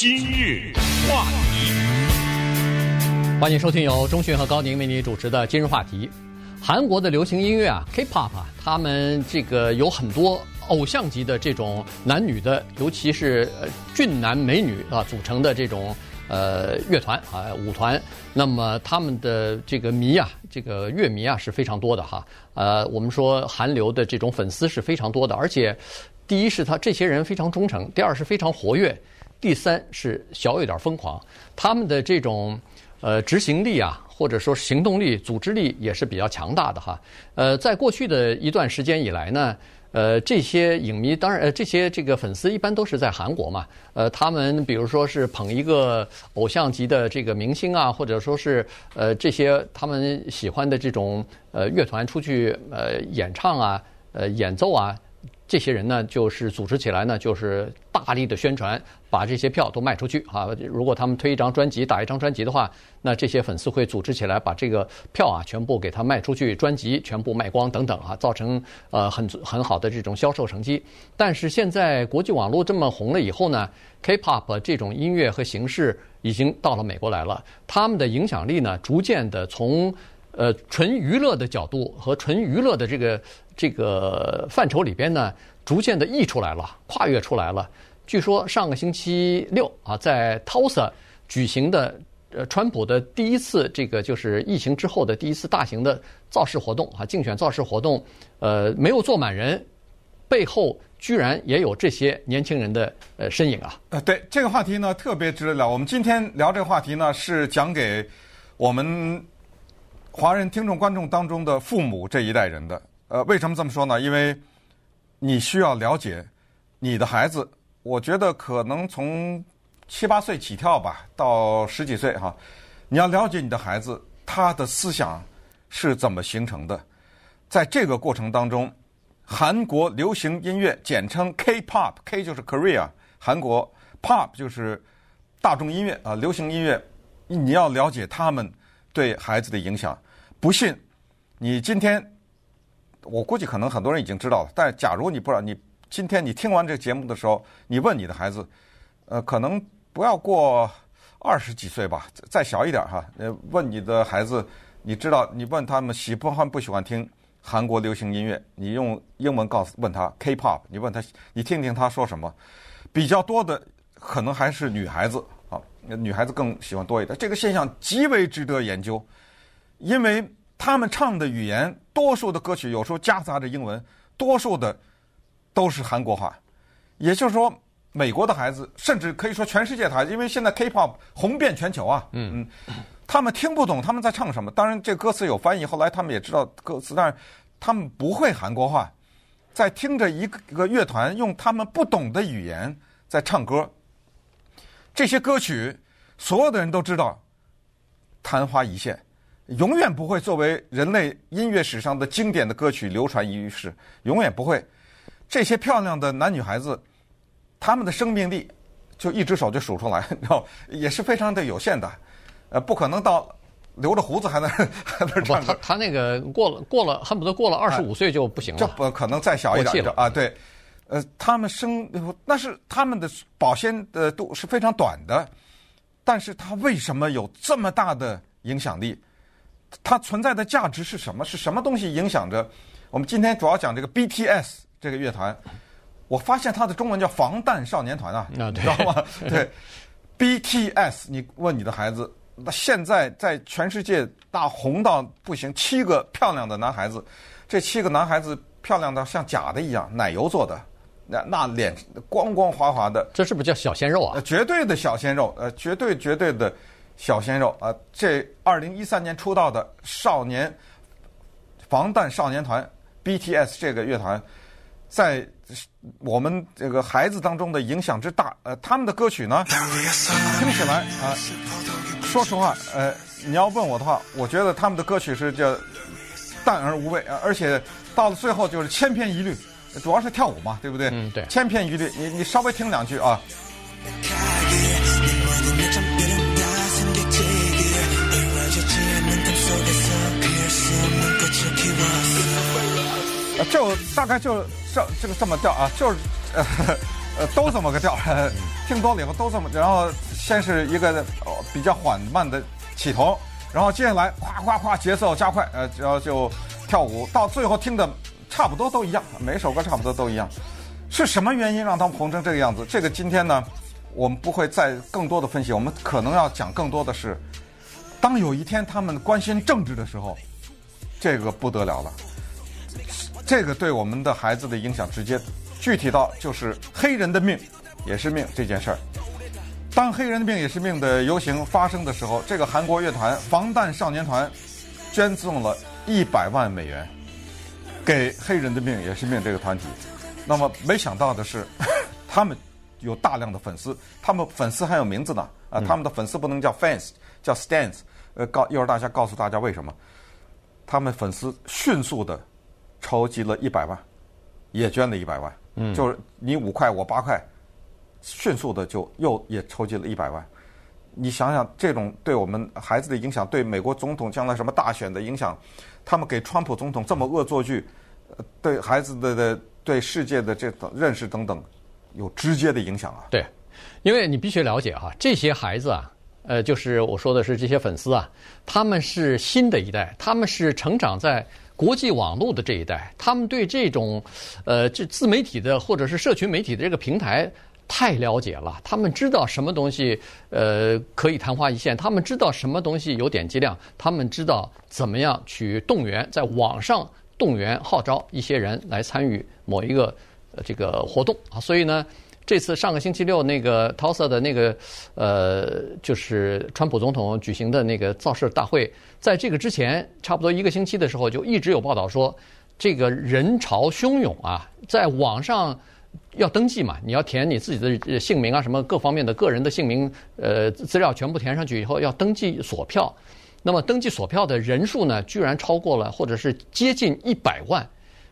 今日话题，欢迎收听由钟迅和高宁为你主持的《今日话题》。韩国的流行音乐啊，K-pop 啊，他们这个有很多偶像级的这种男女的，尤其是俊男美女啊组成的这种呃乐团啊舞团。那么他们的这个迷啊，这个乐迷啊是非常多的哈。呃，我们说韩流的这种粉丝是非常多的，而且第一是他这些人非常忠诚，第二是非常活跃。第三是小有点疯狂，他们的这种呃执行力啊，或者说行动力、组织力也是比较强大的哈。呃，在过去的一段时间以来呢，呃，这些影迷当然呃这些这个粉丝一般都是在韩国嘛，呃，他们比如说是捧一个偶像级的这个明星啊，或者说是呃这些他们喜欢的这种呃乐团出去呃演唱啊，呃演奏啊。这些人呢，就是组织起来呢，就是大力的宣传，把这些票都卖出去啊。如果他们推一张专辑、打一张专辑的话，那这些粉丝会组织起来，把这个票啊全部给他卖出去，专辑全部卖光等等啊，造成呃很很好的这种销售成绩。但是现在国际网络这么红了以后呢，K-pop 这种音乐和形式已经到了美国来了，他们的影响力呢，逐渐的从呃纯娱乐的角度和纯娱乐的这个。这个范畴里边呢，逐渐的溢出来了，跨越出来了。据说上个星期六啊，在 Tulsa 举行的呃，川普的第一次这个就是疫情之后的第一次大型的造势活动啊，竞选造势活动，呃，没有坐满人，背后居然也有这些年轻人的呃身影啊。呃，对这个话题呢，特别值得聊。我们今天聊这个话题呢，是讲给我们华人听众观众当中的父母这一代人的。呃，为什么这么说呢？因为你需要了解你的孩子。我觉得可能从七八岁起跳吧，到十几岁哈，你要了解你的孩子，他的思想是怎么形成的。在这个过程当中，韩国流行音乐简称 K-pop，K 就是 Korea，韩国 Pop 就是大众音乐啊，流行音乐。你要了解他们对孩子的影响。不信，你今天。我估计可能很多人已经知道了，但是假如你不知道，你今天你听完这个节目的时候，你问你的孩子，呃，可能不要过二十几岁吧，再小一点哈，呃，问你的孩子，你知道，你问他们喜不欢不喜欢听韩国流行音乐，你用英文告诉问他 K-pop，你问他，你听听他说什么，比较多的可能还是女孩子啊，女孩子更喜欢多一点，这个现象极为值得研究，因为。他们唱的语言，多数的歌曲有时候夹杂着英文，多数的都是韩国话。也就是说，美国的孩子，甚至可以说全世界的孩子，因为现在 K-pop 红遍全球啊，嗯嗯，他们听不懂他们在唱什么。当然，这歌词有翻译，后来他们也知道歌词，但是他们不会韩国话，在听着一个一个乐团用他们不懂的语言在唱歌。这些歌曲，所有的人都知道，昙花一现。永远不会作为人类音乐史上的经典的歌曲流传于世，永远不会。这些漂亮的男女孩子，他们的生命力就一只手就数出来，然后也是非常的有限的，呃，不可能到留着胡子还能 还能唱。他他那个过了过了，恨不得过了二十五岁就不行了。这不可能再小一点啊？对，呃，他们生那是他们的保鲜的度是非常短的，但是他为什么有这么大的影响力？它存在的价值是什么？是什么东西影响着我们？今天主要讲这个 BTS 这个乐团。我发现它的中文叫防弹少年团啊，你知道吗？对，BTS，你问你的孩子，那现在在全世界大红到不行，七个漂亮的男孩子，这七个男孩子漂亮到像假的一样，奶油做的，那那脸光光滑滑的，这是不是叫小鲜肉啊？绝对的小鲜肉，呃，绝对绝对的。小鲜肉啊，这二零一三年出道的少年防弹少年团 BTS 这个乐团，在我们这个孩子当中的影响之大，呃，他们的歌曲呢，听起来啊，说实话，呃，你要问我的话，我觉得他们的歌曲是叫淡而无味啊，而且到了最后就是千篇一律，主要是跳舞嘛，对不对？嗯，对。千篇一律，你你稍微听两句啊。就大概就这这个这么调啊，就是呃呃都这么个调，听多了以后都这么，然后先是一个比较缓慢的起头，然后接下来咵咵咵节奏加快，呃，然后就跳舞，到最后听的差不多都一样，每首歌差不多都一样。是什么原因让他们红成这个样子？这个今天呢，我们不会再更多的分析，我们可能要讲更多的是，当有一天他们关心政治的时候，这个不得了了。这个对我们的孩子的影响直接具体到就是黑人的命也是命这件事儿。当黑人的命也是命的游行发生的时候，这个韩国乐团防弹少年团捐赠了一百万美元给黑人的命也是命这个团体。那么没想到的是，他们有大量的粉丝，他们粉丝还有名字呢啊，他们的粉丝不能叫 fans，叫 stands。呃，告一会儿大家告诉大家为什么，他们粉丝迅速的。筹集了一百万，也捐了一百万，嗯，就是你五块我八块，迅速的就又也筹集了一百万。你想想，这种对我们孩子的影响，对美国总统将来什么大选的影响，他们给川普总统这么恶作剧，对孩子的的对世界的这种认识等等，有直接的影响啊。对，因为你必须了解哈，这些孩子啊，呃，就是我说的是这些粉丝啊，他们是新的一代，他们是成长在。国际网络的这一代，他们对这种，呃，这自媒体的或者是社群媒体的这个平台太了解了。他们知道什么东西，呃，可以昙花一现；他们知道什么东西有点击量；他们知道怎么样去动员，在网上动员号召一些人来参与某一个这个活动啊。所以呢。这次上个星期六那个 Tulsa 的那个呃，就是川普总统举行的那个造势大会，在这个之前差不多一个星期的时候，就一直有报道说，这个人潮汹涌啊，在网上要登记嘛，你要填你自己的姓名啊，什么各方面的个人的姓名呃资料全部填上去以后，要登记索票。那么登记索票的人数呢，居然超过了或者是接近一百万。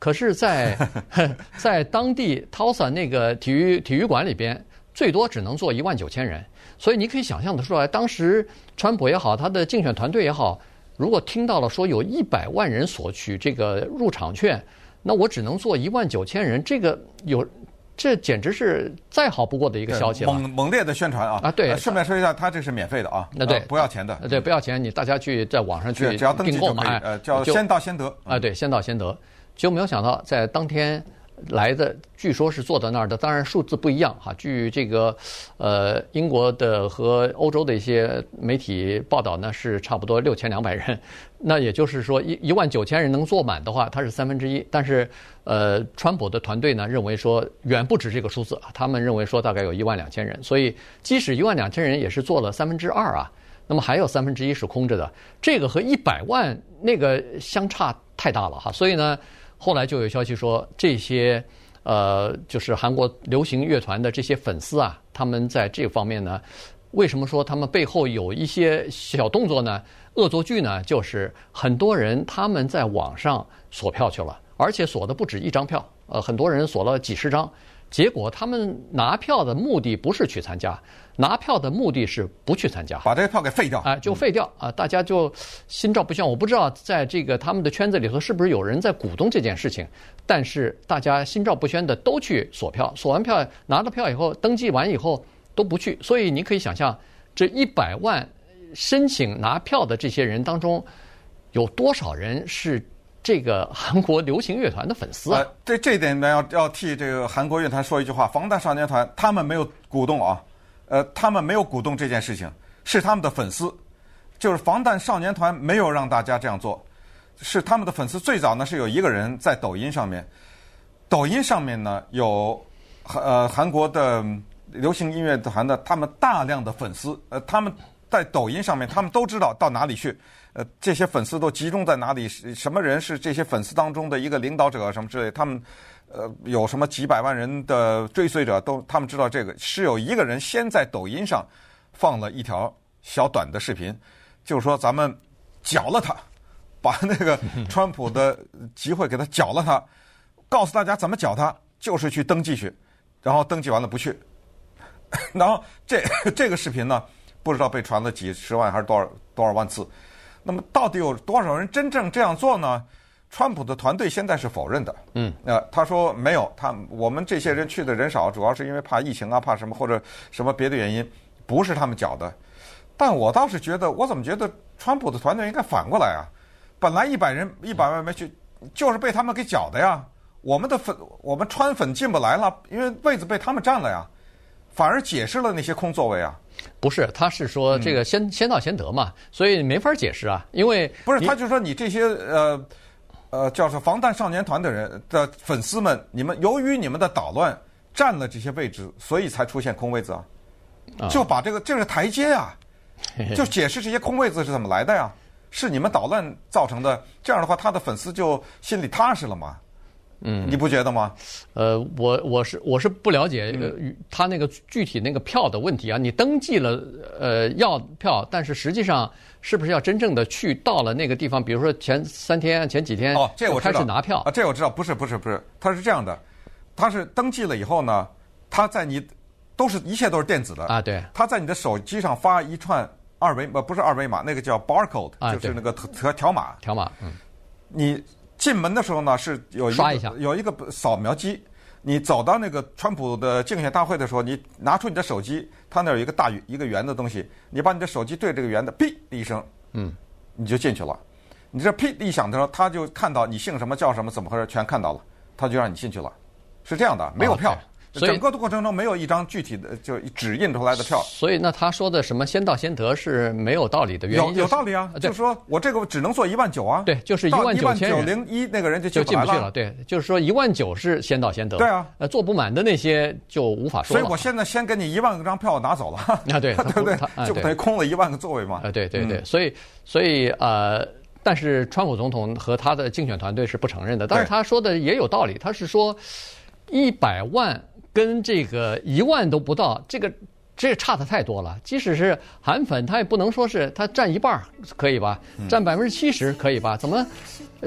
可是在，在 在当地 Tulsa 那个体育体育馆里边，最多只能坐一万九千人。所以你可以想象的出来，当时川普也好，他的竞选团队也好，如果听到了说有一百万人索取这个入场券，那我只能坐一万九千人，这个有，这简直是再好不过的一个消息了。猛猛烈的宣传啊！啊，对，顺便说一下，他这是免费的啊，那对，不要钱的。对，不要钱，你大家去在网上去只要登记就可以，呃，叫先到先得。啊，对，先到先得。就没有想到，在当天来的，据说是坐在那儿的，当然数字不一样哈。据这个呃英国的和欧洲的一些媒体报道呢，是差不多六千两百人。那也就是说，一一万九千人能坐满的话，它是三分之一。但是呃，川普的团队呢认为说远不止这个数字，他们认为说大概有一万两千人。所以即使一万两千人，也是坐了三分之二啊。那么还有三分之一是空着的，这个和一百万那个相差太大了哈。所以呢。后来就有消息说，这些呃，就是韩国流行乐团的这些粉丝啊，他们在这方面呢，为什么说他们背后有一些小动作呢？恶作剧呢？就是很多人他们在网上锁票去了，而且锁的不止一张票，呃，很多人锁了几十张。结果他们拿票的目的不是去参加，拿票的目的是不去参加，把这个票给废掉，哎，就废掉啊！大家就心照不宣。我不知道在这个他们的圈子里头是不是有人在鼓动这件事情，但是大家心照不宣的都去锁票，锁完票拿了票以后，登记完以后都不去。所以你可以想象，这一百万申请拿票的这些人当中，有多少人是？这个韩国流行乐团的粉丝啊，这这点呢，要要替这个韩国乐团说一句话：防弹少年团他们没有鼓动啊，呃，他们没有鼓动这件事情，是他们的粉丝，就是防弹少年团没有让大家这样做，是他们的粉丝。最早呢是有一个人在抖音上面，抖音上面呢有呃韩国的流行音乐团的他们大量的粉丝，呃，他们在抖音上面，他们都知道到哪里去。呃，这些粉丝都集中在哪里？什么人是这些粉丝当中的一个领导者什么之类？他们呃有什么几百万人的追随者？都他们知道这个是有一个人先在抖音上放了一条小短的视频，就是说咱们缴了他，把那个 川普的集会给他缴了他，告诉大家怎么缴他，就是去登记去，然后登记完了不去，然后这 这个视频呢，不知道被传了几十万还是多少多少万次。那么到底有多少人真正这样做呢？川普的团队现在是否认的。嗯，呃，他说没有，他我们这些人去的人少，主要是因为怕疫情啊，怕什么或者什么别的原因，不是他们搅的。但我倒是觉得，我怎么觉得川普的团队应该反过来啊？本来一百人一百万没去，就是被他们给搅的呀。我们的粉，我们川粉进不来了，因为位子被他们占了呀。反而解释了那些空座位啊？不是，他是说这个先、嗯、先到先得嘛，所以没法解释啊。因为不是，他就说你这些呃呃叫做防弹少年团的人的粉丝们，你们由于你们的捣乱占了这些位置，所以才出现空位子啊。就把这个这是台阶啊，就解释这些空位子是怎么来的呀？是你们捣乱造成的。这样的话，他的粉丝就心里踏实了嘛。嗯，你不觉得吗？呃，我我是我是不了解呃，他那个具体那个票的问题啊。你登记了呃要票，但是实际上是不是要真正的去到了那个地方？比如说前三天、前几天哦，这我开始拿票啊，这我知道，不是不是不是，他是这样的，他是登记了以后呢，他在你都是一切都是电子的啊，对，他在你的手机上发一串二维呃不是二维码，那个叫 barcode，就是那个条条码条码，嗯，你。进门的时候呢，是有一个有一个扫描机。你走到那个川普的竞选大会的时候，你拿出你的手机，他那有一个大圆一个圆的东西，你把你的手机对这个圆的，哔的一声，嗯，你就进去了。你这哔一响的时候，他就看到你姓什么叫什么怎么回事，全看到了，他就让你进去了。是这样的，没有票。Okay. 整个的过程中没有一张具体的就纸印出来的票，所以那他说的什么先到先得是没有道理的原因，有有道理啊，就是说我这个只能做一万九啊，对，就是一万九千九零一那个人就就进不去了，对，就是说一万九是先到先得，对啊，呃，坐不满的那些就无法说。所以我现在先给你一万个张票拿走了，啊对，对不对？就等于空了一万个座位嘛，啊对对对，所以所以呃，但是川普总统和他的竞选团队是不承认的，但是他说的也有道理，他是说一百万。跟这个一万都不到，这个这差的太多了。即使是韩粉，他也不能说是他占一半可以吧？占百分之七十可以吧？怎么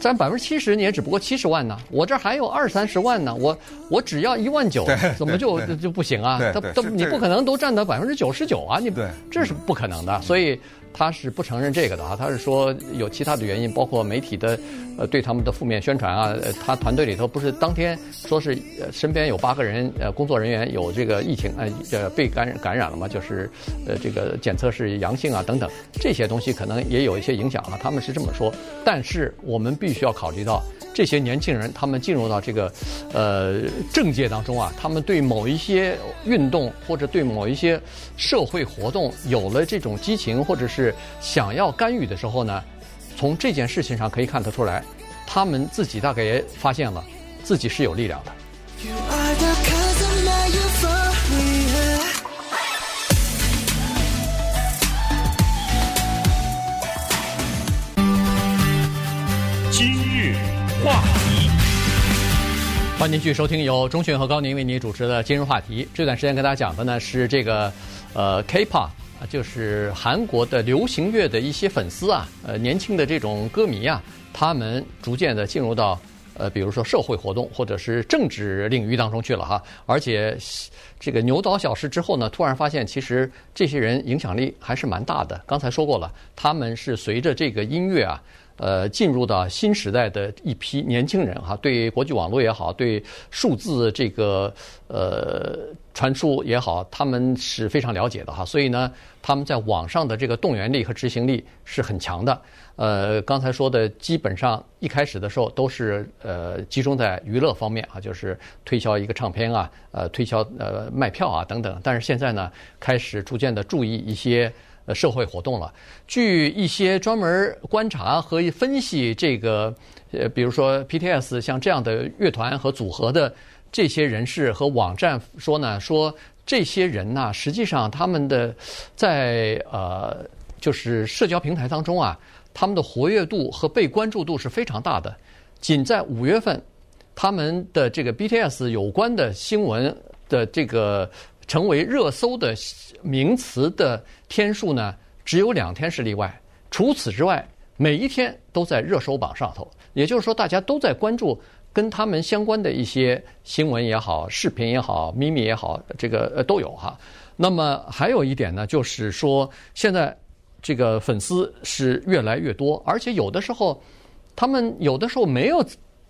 占百分之七十？你也只不过七十万呢？我这还有二三十万呢，我我只要一万九，怎么就就不行啊？他他你不可能都占到百分之九十九啊？你这是不可能的，所以。他是不承认这个的啊，他是说有其他的原因，包括媒体的呃对他们的负面宣传啊。他团队里头不是当天说是身边有八个人呃工作人员有这个疫情呃呃被感染感染了嘛，就是呃这个检测是阳性啊等等这些东西可能也有一些影响啊。他们是这么说，但是我们必须要考虑到这些年轻人他们进入到这个呃政界当中啊，他们对某一些运动或者对某一些社会活动有了这种激情或者是。想要干预的时候呢，从这件事情上可以看得出来，他们自己大概也发现了自己是有力量的。今日话题，欢迎继续收听由钟迅和高宁为您主持的《今日话题》。这段时间跟大家讲的呢是这个呃 K-pop。啊，就是韩国的流行乐的一些粉丝啊，呃，年轻的这种歌迷啊，他们逐渐的进入到呃，比如说社会活动或者是政治领域当中去了哈。而且这个牛岛小事之后呢，突然发现其实这些人影响力还是蛮大的。刚才说过了，他们是随着这个音乐啊。呃，进入到新时代的一批年轻人哈，对国际网络也好，对数字这个呃传输也好，他们是非常了解的哈。所以呢，他们在网上的这个动员力和执行力是很强的。呃，刚才说的基本上一开始的时候都是呃集中在娱乐方面啊，就是推销一个唱片啊，呃推销呃卖票啊等等。但是现在呢，开始逐渐的注意一些。呃，社会活动了。据一些专门观察和分析这个，呃，比如说 P.T.S 像这样的乐团和组合的这些人士和网站说呢，说这些人呢，实际上他们的在呃，就是社交平台当中啊，他们的活跃度和被关注度是非常大的。仅在五月份，他们的这个 BTS 有关的新闻的这个成为热搜的。名词的天数呢，只有两天是例外，除此之外，每一天都在热搜榜上头。也就是说，大家都在关注跟他们相关的一些新闻也好、视频也好、秘密也好，这个呃都有哈。那么还有一点呢，就是说现在这个粉丝是越来越多，而且有的时候他们有的时候没有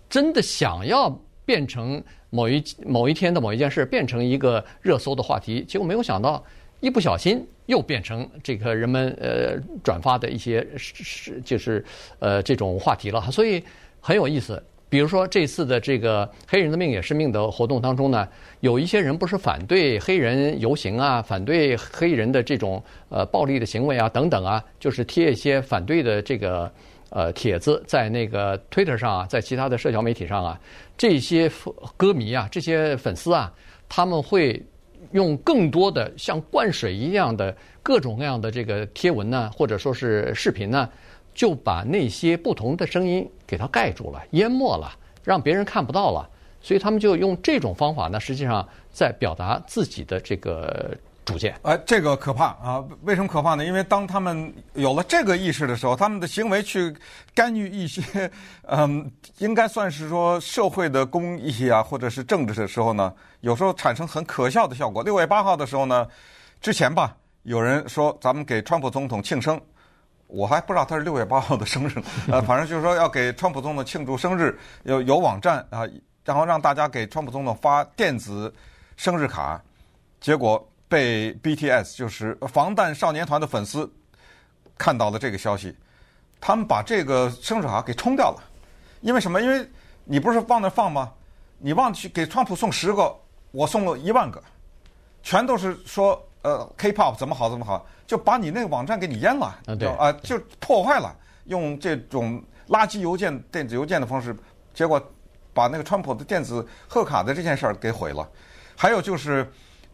真的想要变成某一某一天的某一件事变成一个热搜的话题，结果没有想到一不小心又变成这个人们呃转发的一些是就是呃这种话题了，所以很有意思。比如说这次的这个黑人的命也是命的活动当中呢，有一些人不是反对黑人游行啊，反对黑人的这种呃暴力的行为啊等等啊，就是贴一些反对的这个呃帖子在那个 Twitter 上啊，在其他的社交媒体上啊，这些歌迷啊，这些粉丝啊，他们会用更多的像灌水一样的各种各样的这个贴文呢，或者说是视频呢。就把那些不同的声音给它盖住了、淹没了，让别人看不到了。所以他们就用这种方法呢，实际上在表达自己的这个主见。哎，这个可怕啊！为什么可怕呢？因为当他们有了这个意识的时候，他们的行为去干预一些，嗯，应该算是说社会的公益啊，或者是政治的时候呢，有时候产生很可笑的效果。六月八号的时候呢，之前吧，有人说咱们给川普总统庆生。我还不知道他是六月八号的生日，呃，反正就是说要给川普总统庆祝生日，有有网站啊，然后让大家给川普总统发电子生日卡，结果被 BTS 就是防弹少年团的粉丝看到了这个消息，他们把这个生日卡给冲掉了，因为什么？因为你不是往那放吗？你忘记给川普送十个，我送了一万个，全都是说。呃，K-pop 怎么好怎么好，就把你那个网站给你淹了，啊，对，啊，就破坏了，用这种垃圾邮件、电子邮件的方式，结果把那个川普的电子贺卡的这件事儿给毁了。还有就是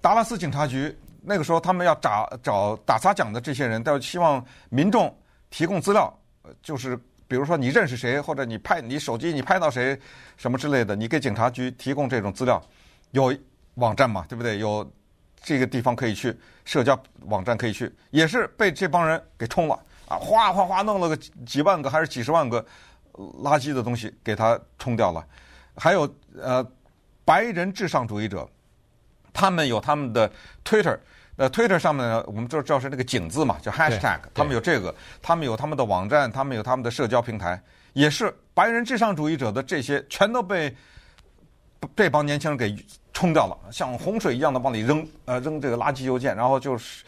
达拉斯警察局那个时候，他们要找找打砸抢的这些人，都希望民众提供资料，就是比如说你认识谁，或者你拍你手机你拍到谁什么之类的，你给警察局提供这种资料，有网站嘛，对不对？有。这个地方可以去，社交网站可以去，也是被这帮人给冲了啊！哗哗哗，弄了个几万个还是几十万个垃圾的东西给他冲掉了。还有呃，白人至上主义者，他们有他们的 Twitter，呃，Twitter 上面呢，我们就知道是那个井字嘛，叫 Hashtag，他们有这个，他们有他们的网站，他们有他们的社交平台，也是白人至上主义者的这些全都被这帮年轻人给。冲掉了，像洪水一样的往里扔，呃，扔这个垃圾邮件，然后就是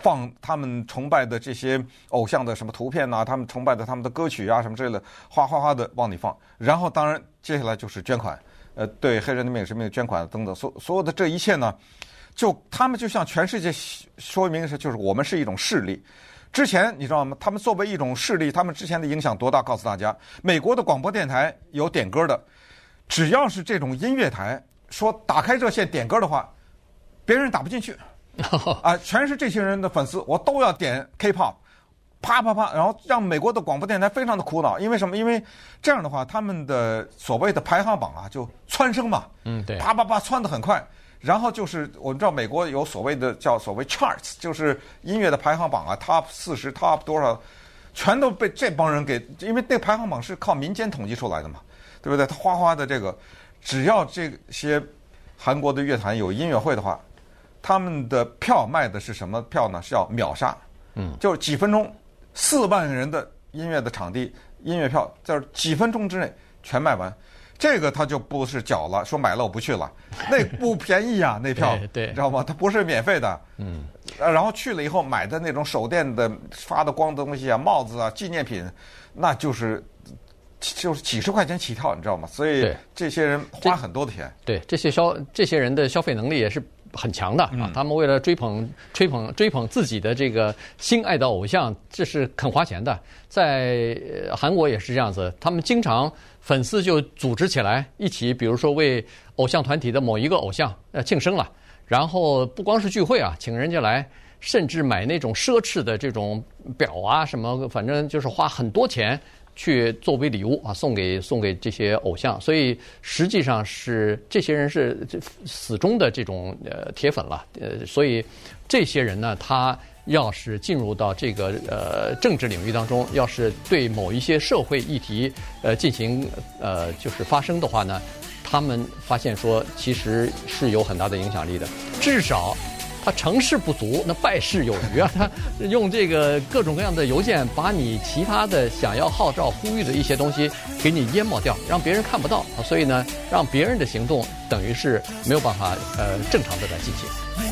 放他们崇拜的这些偶像的什么图片呐、他们崇拜的他们的歌曲啊什么之类的，哗哗哗的往里放。然后当然接下来就是捐款，呃，对黑人的命也是命捐款等等，所所有的这一切呢，就他们就向全世界说明是，就是我们是一种势力。之前你知道吗？他们作为一种势力，他们之前的影响多大？告诉大家，美国的广播电台有点歌的，只要是这种音乐台。说打开热线点歌的话，别人打不进去，啊，全是这些人的粉丝，我都要点 K-pop，啪啪啪，然后让美国的广播电台非常的苦恼，因为什么？因为这样的话，他们的所谓的排行榜啊，就蹿升嘛，嗯，对，啪啪啪窜得很快，然后就是我们知道美国有所谓的叫所谓 charts，就是音乐的排行榜啊，top 四十，top 多少，全都被这帮人给，因为那个排行榜是靠民间统计出来的嘛，对不对？他哗哗的这个。只要这些韩国的乐团有音乐会的话，他们的票卖的是什么票呢？是要秒杀，嗯，就是几分钟，四万人的音乐的场地音乐票，在几分钟之内全卖完。这个他就不是缴了，说买了我不去了，那不便宜啊，那票，对，知道吗？它不是免费的，嗯，然后去了以后买的那种手电的发的光的东西啊，帽子啊，纪念品，那就是。就是几十块钱起跳，你知道吗？所以这些人花很多的钱。对，这些消这些人的消费能力也是很强的啊！他们为了追捧、吹捧、追捧自己的这个心爱的偶像，这是肯花钱的。在韩国也是这样子，他们经常粉丝就组织起来一起，比如说为偶像团体的某一个偶像呃庆生了，然后不光是聚会啊，请人家来，甚至买那种奢侈的这种表啊什么，反正就是花很多钱。去作为礼物啊，送给送给这些偶像，所以实际上是这些人是死忠的这种呃铁粉了，呃，所以这些人呢，他要是进入到这个呃政治领域当中，要是对某一些社会议题呃进行呃就是发声的话呢，他们发现说其实是有很大的影响力的，至少他成事不足，那败事有余啊！他用这个各种各样的邮件，把你其他的想要号召、呼吁的一些东西给你淹没掉，让别人看不到！所以呢，让别人的行动等于是没有办法呃正常的在进行。